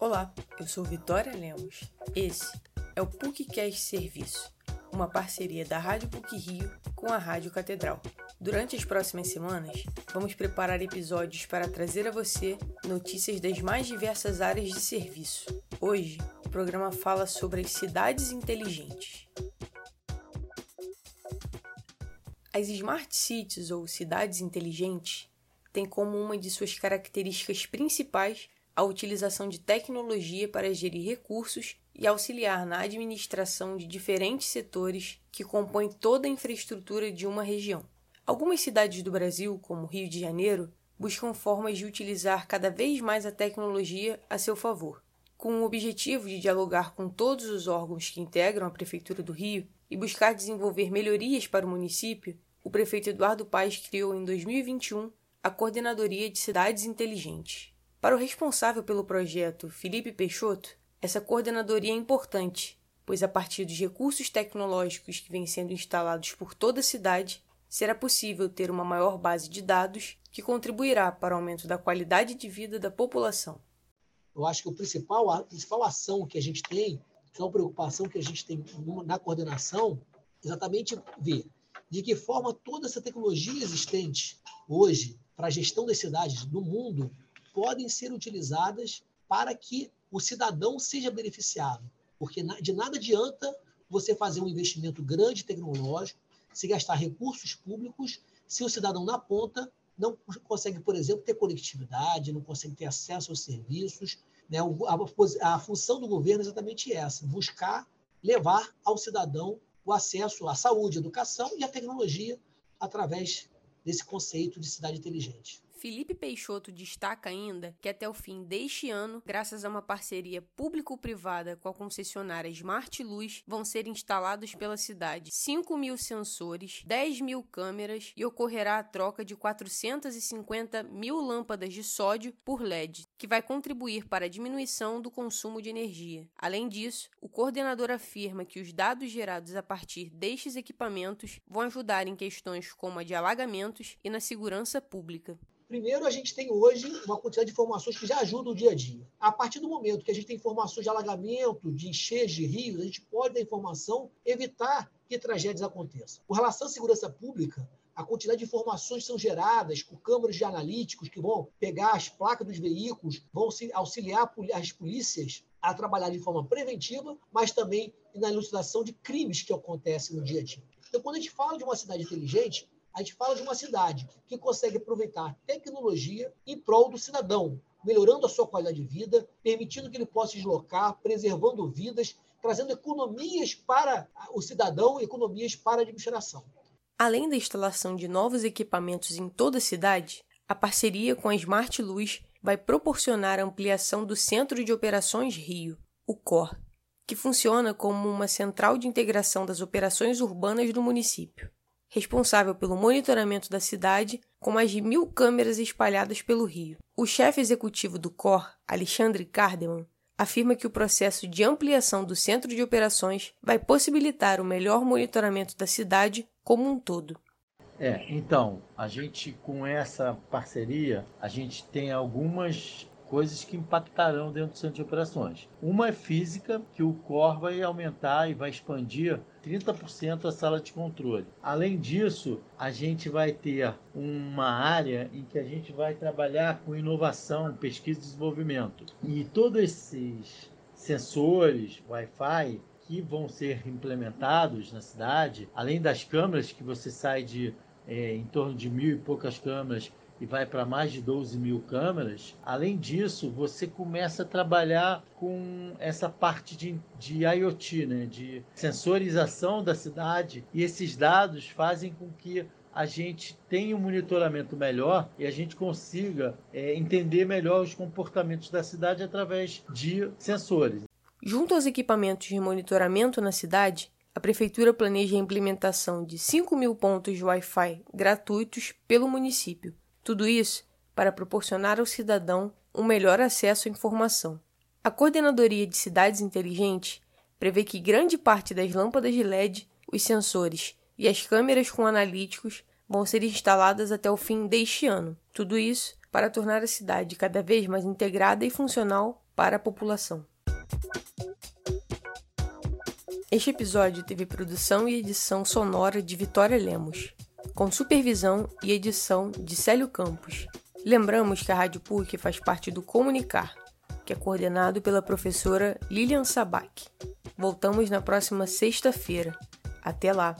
Olá, eu sou Vitória Lemos. Esse é o PUCcast Serviço, uma parceria da Rádio PUC Rio com a Rádio Catedral. Durante as próximas semanas, vamos preparar episódios para trazer a você notícias das mais diversas áreas de serviço. Hoje, o programa fala sobre as cidades inteligentes. As Smart Cities ou cidades inteligentes têm como uma de suas características principais a utilização de tecnologia para gerir recursos e auxiliar na administração de diferentes setores que compõem toda a infraestrutura de uma região. Algumas cidades do Brasil, como Rio de Janeiro, buscam formas de utilizar cada vez mais a tecnologia a seu favor. Com o objetivo de dialogar com todos os órgãos que integram a Prefeitura do Rio e buscar desenvolver melhorias para o município, o prefeito Eduardo Paes criou em 2021 a Coordenadoria de Cidades Inteligentes. Para o responsável pelo projeto, Felipe Peixoto, essa coordenadoria é importante, pois a partir dos recursos tecnológicos que vêm sendo instalados por toda a cidade, será possível ter uma maior base de dados que contribuirá para o aumento da qualidade de vida da população. Eu acho que o principal, a principal ação que a gente tem, que é uma preocupação que a gente tem na coordenação, exatamente ver de que forma toda essa tecnologia existente hoje para a gestão das cidades no mundo podem ser utilizadas para que o cidadão seja beneficiado. Porque de nada adianta você fazer um investimento grande tecnológico, se gastar recursos públicos, se o cidadão na ponta não consegue, por exemplo, ter conectividade, não consegue ter acesso aos serviços. Né? A, a função do governo é exatamente essa: buscar levar ao cidadão o acesso à saúde, à educação e à tecnologia através desse conceito de cidade inteligente. Felipe Peixoto destaca ainda que até o fim deste ano, graças a uma parceria público-privada com a concessionária Smart Luz, vão ser instalados pela cidade 5 mil sensores, 10 mil câmeras e ocorrerá a troca de 450 mil lâmpadas de sódio por LED, que vai contribuir para a diminuição do consumo de energia. Além disso, o coordenador afirma que os dados gerados a partir destes equipamentos vão ajudar em questões como a de alagamentos e na segurança pública. Primeiro, a gente tem hoje uma quantidade de informações que já ajudam o dia a dia. A partir do momento que a gente tem informações de alagamento, de encheios de rios, a gente pode, da informação, evitar que tragédias aconteçam. Com relação à segurança pública, a quantidade de informações são geradas por câmeras de analíticos que vão pegar as placas dos veículos, vão auxiliar as polícias a trabalhar de forma preventiva, mas também na elucidação de crimes que acontecem no dia a dia. Então, quando a gente fala de uma cidade inteligente, a gente fala de uma cidade que consegue aproveitar tecnologia em prol do cidadão, melhorando a sua qualidade de vida, permitindo que ele possa deslocar, preservando vidas, trazendo economias para o cidadão economias para a administração. Além da instalação de novos equipamentos em toda a cidade, a parceria com a Smart Luz vai proporcionar a ampliação do Centro de Operações Rio, o COR, que funciona como uma central de integração das operações urbanas do município responsável pelo monitoramento da cidade, com mais de mil câmeras espalhadas pelo Rio. O chefe executivo do COR, Alexandre Cardeman, afirma que o processo de ampliação do centro de operações vai possibilitar o melhor monitoramento da cidade como um todo. É, então, a gente com essa parceria, a gente tem algumas coisas que impactarão dentro do centro de operações. Uma é física, que o core vai aumentar e vai expandir 30% a sala de controle. Além disso, a gente vai ter uma área em que a gente vai trabalhar com inovação, pesquisa e desenvolvimento. E todos esses sensores, Wi-Fi, que vão ser implementados na cidade, além das câmeras que você sai de é, em torno de mil e poucas câmeras e vai para mais de 12 mil câmeras. Além disso, você começa a trabalhar com essa parte de, de IoT, né? de sensorização da cidade, e esses dados fazem com que a gente tenha um monitoramento melhor e a gente consiga é, entender melhor os comportamentos da cidade através de sensores. Junto aos equipamentos de monitoramento na cidade, a Prefeitura planeja a implementação de 5 mil pontos de Wi-Fi gratuitos pelo município, tudo isso para proporcionar ao cidadão um melhor acesso à informação. A Coordenadoria de Cidades Inteligentes prevê que grande parte das lâmpadas de LED, os sensores e as câmeras com analíticos vão ser instaladas até o fim deste ano. Tudo isso para tornar a cidade cada vez mais integrada e funcional para a população. Este episódio teve produção e edição sonora de Vitória Lemos, com supervisão e edição de Célio Campos. Lembramos que a Rádio PUC faz parte do Comunicar, que é coordenado pela professora Lilian Sabac. Voltamos na próxima sexta-feira. Até lá!